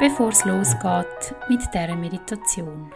bevor es losgeht mit dieser Meditation.